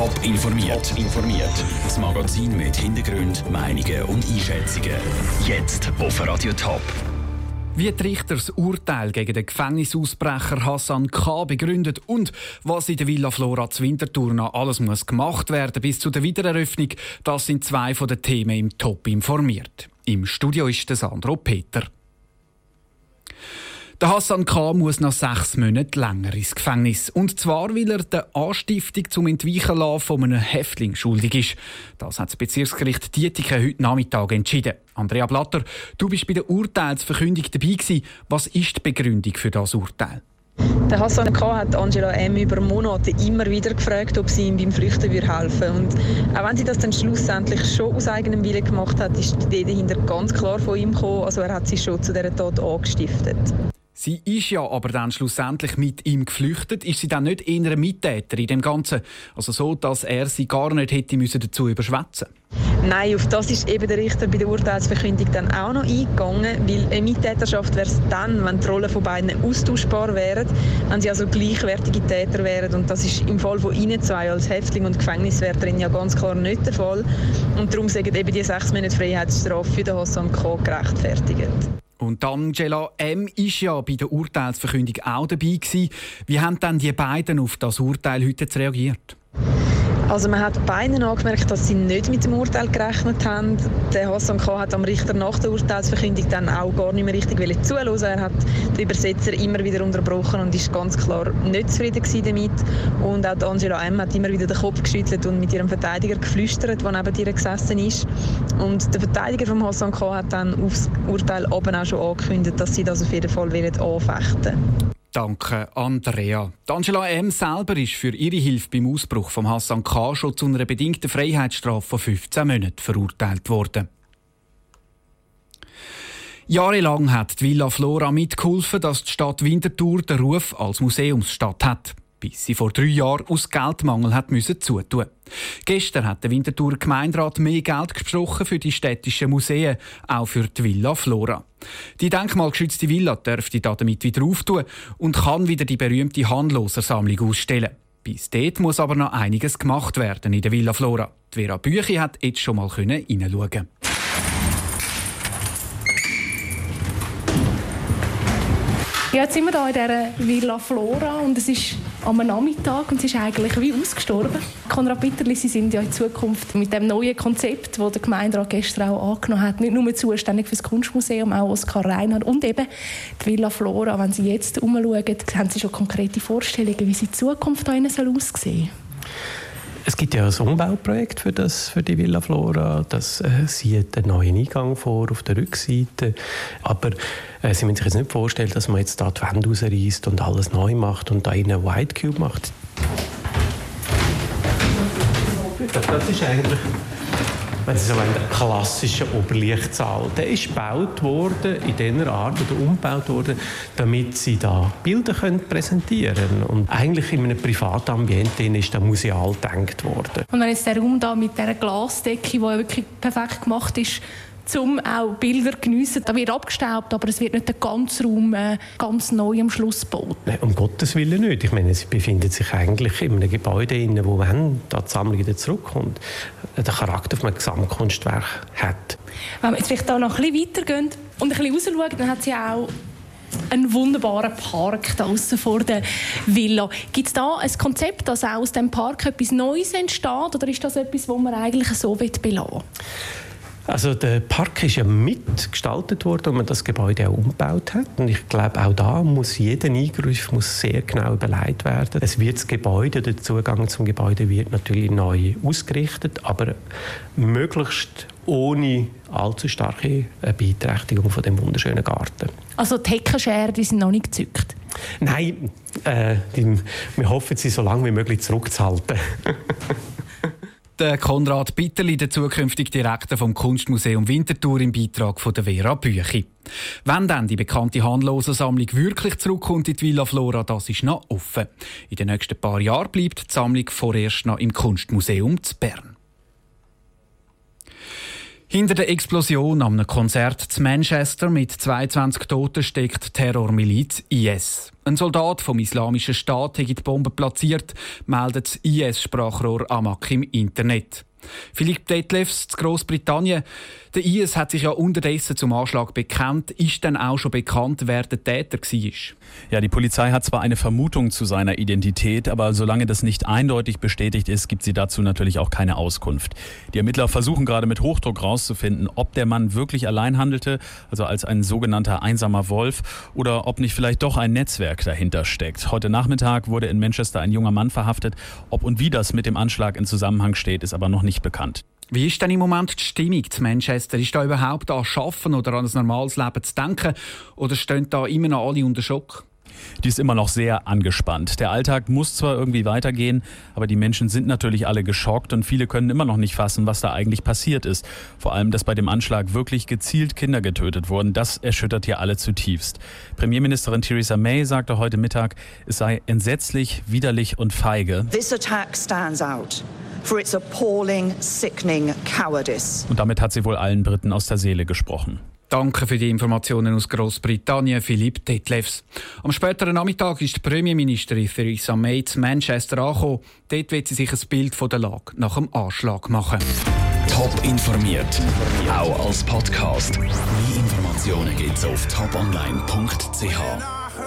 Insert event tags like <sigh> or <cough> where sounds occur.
Top informiert. informiert. Das Magazin mit Hintergrund, Meinungen und Einschätzungen. Jetzt auf Radio Top. Wie die Richter das Urteil gegen den Gefängnisausbrecher Hassan K. begründet und was in der Villa Flora zu Winterthur noch alles muss gemacht werden bis zu der Wiedereröffnung, das sind zwei von den Themen im Top informiert. Im Studio ist der Sandro Peter. Der Hassan K. muss nach sechs Monaten länger ins Gefängnis. Und zwar, weil er der Anstiftung zum Entweichen von einem Häftling schuldig ist. Das hat das Bezirksgericht Dietiken heute Nachmittag entschieden. Andrea Blatter, du bist bei der Urteilsverkündung dabei gewesen. Was ist die Begründung für das Urteil? Der Hassan K. hat Angela M. über Monate immer wieder gefragt, ob sie ihm beim Flüchten helfen würde. Und auch wenn sie das dann schlussendlich schon aus eigenem Willen gemacht hat, ist die Idee dahinter ganz klar von ihm gekommen. Also er hat sie schon zu dieser Tat angestiftet. Sie ist ja aber dann schlussendlich mit ihm geflüchtet. Ist sie dann nicht eher Mittäter in dem Ganzen? Also so, dass er sie gar nicht hätte müssen dazu überschwätzen Nein, auf das ist eben der Richter bei der Urteilsverkündung dann auch noch eingegangen, weil eine Mittäterschaft wäre es dann, wenn die Rollen von beiden austauschbar wären, wenn sie also gleichwertige Täter wären und das ist im Fall von Ihnen zwei als Häftling und Gefängniswärterin ja ganz klar nicht der Fall und darum sagen eben die sechs Monate Freiheitsstrafe für den Hassan K. gerechtfertigt. Und Angela M. ist ja bei der Urteilsverkündung auch dabei gewesen. Wie haben dann die beiden auf das Urteil heute reagiert? Also man hat beiden angemerkt, dass sie nicht mit dem Urteil gerechnet haben. Der Hassan K. hat am Richter nach der Urteilsverkündung dann auch gar nicht mehr richtig zuhören. Er hat den Übersetzer immer wieder unterbrochen und ist ganz klar nicht zufrieden damit. Und auch Angela M. hat immer wieder den Kopf geschüttelt und mit ihrem Verteidiger geflüstert, der neben ihr gesessen ist. Und der Verteidiger von Hassan K. hat dann aufs Urteil oben auch schon angekündigt, dass sie das auf jeden Fall anfechten wollen. Danke, Andrea. Die Angela M. selber ist für ihre Hilfe beim Ausbruch von Hassan K. schon zu einer bedingten Freiheitsstrafe von 15 Monaten verurteilt worden. Jahrelang hat die Villa Flora mitgeholfen, dass die Stadt Winterthur den Ruf als Museumsstadt hat bis sie vor drei Jahren aus Geldmangel hat müssen zutun. Gestern hat der Winterthur Gemeinderat mehr Geld gesprochen für die städtischen Museen, auch für die Villa Flora. Die denkmalgeschützte Villa dürfte damit wieder auftun und kann wieder die berühmte Handlosersammlung ausstellen. Bis dort muss aber noch einiges gemacht werden in der Villa Flora. Die Vera Büchi hat jetzt schon mal hineinschauen. Ja, jetzt sind wir hier in dieser Villa Flora und es ist am Nachmittag und es ist eigentlich wie ausgestorben. Konrad Bitterli, Sie sind ja in Zukunft mit dem neuen Konzept, das der Gemeinderat gestern auch angenommen hat, nicht nur zuständig für das Kunstmuseum, auch Oskar Reinhardt und eben die Villa Flora. Wenn Sie jetzt umschauen, haben Sie schon konkrete Vorstellungen, wie die Zukunft da aussehen soll? Es gibt ja ein Umbauprojekt für, das, für die Villa Flora. Das äh, sieht einen neuen Eingang vor auf der Rückseite. Aber äh, Sie müssen sich jetzt nicht vorstellen, dass man jetzt da die Wände rausreißt und alles neu macht und da einen White Cube macht. Das ist eigentlich wenn Sie so wollen, der klassische Oberlichtsaal. Der ist gebaut worden in dieser Art oder umgebaut worden, damit Sie da Bilder können präsentieren können. Und eigentlich in einem privaten Ambiente ist der museal gedacht worden. Und wenn jetzt der Raum da mit dieser Glasdecke, die wirklich perfekt gemacht ist, um auch Bilder zu geniessen. Da wird abgestaubt, aber es wird nicht der ganze Raum äh, ganz neu am Schluss gebaut. Nein, um Gottes Willen nicht. Ich meine, sie befindet sich eigentlich in einem Gebäude, in wo wenn da die Sammlung wieder zurückkommt, den Charakter von einem Gesamtkunstwerk hat. Wenn wir jetzt vielleicht da noch ein bisschen weitergehen und ein bisschen rausschauen, dann hat sie auch einen wunderbaren Park da außen vor der Villa. Gibt es da ein Konzept, dass auch aus dem Park etwas Neues entsteht, oder ist das etwas, was man eigentlich so belassen will? Also der Park ist ja mitgestaltet worden, als man das Gebäude auch umgebaut hat. Und ich glaube, auch da muss jeder Eingriff muss sehr genau überlegt werden. Es wird das Gebäude, der Zugang zum Gebäude wird natürlich neu ausgerichtet, aber möglichst ohne allzu starke äh, Beeinträchtigung von dem wunderschönen Garten. Also die Heckenscheren die sind noch nicht gezückt? Nein, äh, die, wir hoffen, sie so lange wie möglich zurückzuhalten. <laughs> Der Konrad Bitterli, der zukünftige Direktor vom Kunstmuseum Winterthur im Beitrag von der Vera Büchi. Wenn dann die bekannte Handlosensammlung wirklich zurückkommt in die Villa Flora, das ist noch offen. In den nächsten paar Jahren bleibt die Sammlung vorerst noch im Kunstmuseum zu Bern. Hinter der Explosion am Konzert zu Manchester mit 22 Toten steckt Terrormiliz IS. Ein Soldat vom Islamischen Staat hat die Bombe platziert, meldet das IS-Sprachrohr Amak im Internet. Philipp Detlefs zu Großbritannien. Der IS hat sich ja unterdessen zum Anschlag bekannt. Ist denn auch schon bekannt, wer der Täter war? Ja, die Polizei hat zwar eine Vermutung zu seiner Identität, aber solange das nicht eindeutig bestätigt ist, gibt sie dazu natürlich auch keine Auskunft. Die Ermittler versuchen gerade mit Hochdruck herauszufinden, ob der Mann wirklich allein handelte, also als ein sogenannter einsamer Wolf, oder ob nicht vielleicht doch ein Netzwerk dahinter steckt. Heute Nachmittag wurde in Manchester ein junger Mann verhaftet. Ob und wie das mit dem Anschlag in Zusammenhang steht, ist aber noch nicht bekannt. Wie ist denn im Moment die Stimmung zu Manchester? Ist da überhaupt an Schaffen oder an ein normales Leben zu denken? Oder stehen da immer noch alle unter Schock? Die ist immer noch sehr angespannt. Der Alltag muss zwar irgendwie weitergehen, aber die Menschen sind natürlich alle geschockt und viele können immer noch nicht fassen, was da eigentlich passiert ist. Vor allem, dass bei dem Anschlag wirklich gezielt Kinder getötet wurden, das erschüttert hier alle zutiefst. Premierministerin Theresa May sagte heute Mittag, es sei entsetzlich, widerlich und feige. This attack stands out for its appalling, sickening cowardice. Und damit hat sie wohl allen Briten aus der Seele gesprochen. Danke für die Informationen aus Großbritannien, Philipp Detlefs. Am späteren Nachmittag ist die Premierministerin Theresa May zu Manchester angekommen. Dort wird sie sich ein Bild von der Lage nach dem Anschlag machen. Top informiert, auch als Podcast. Mehr Informationen gibt's auf toponline.ch.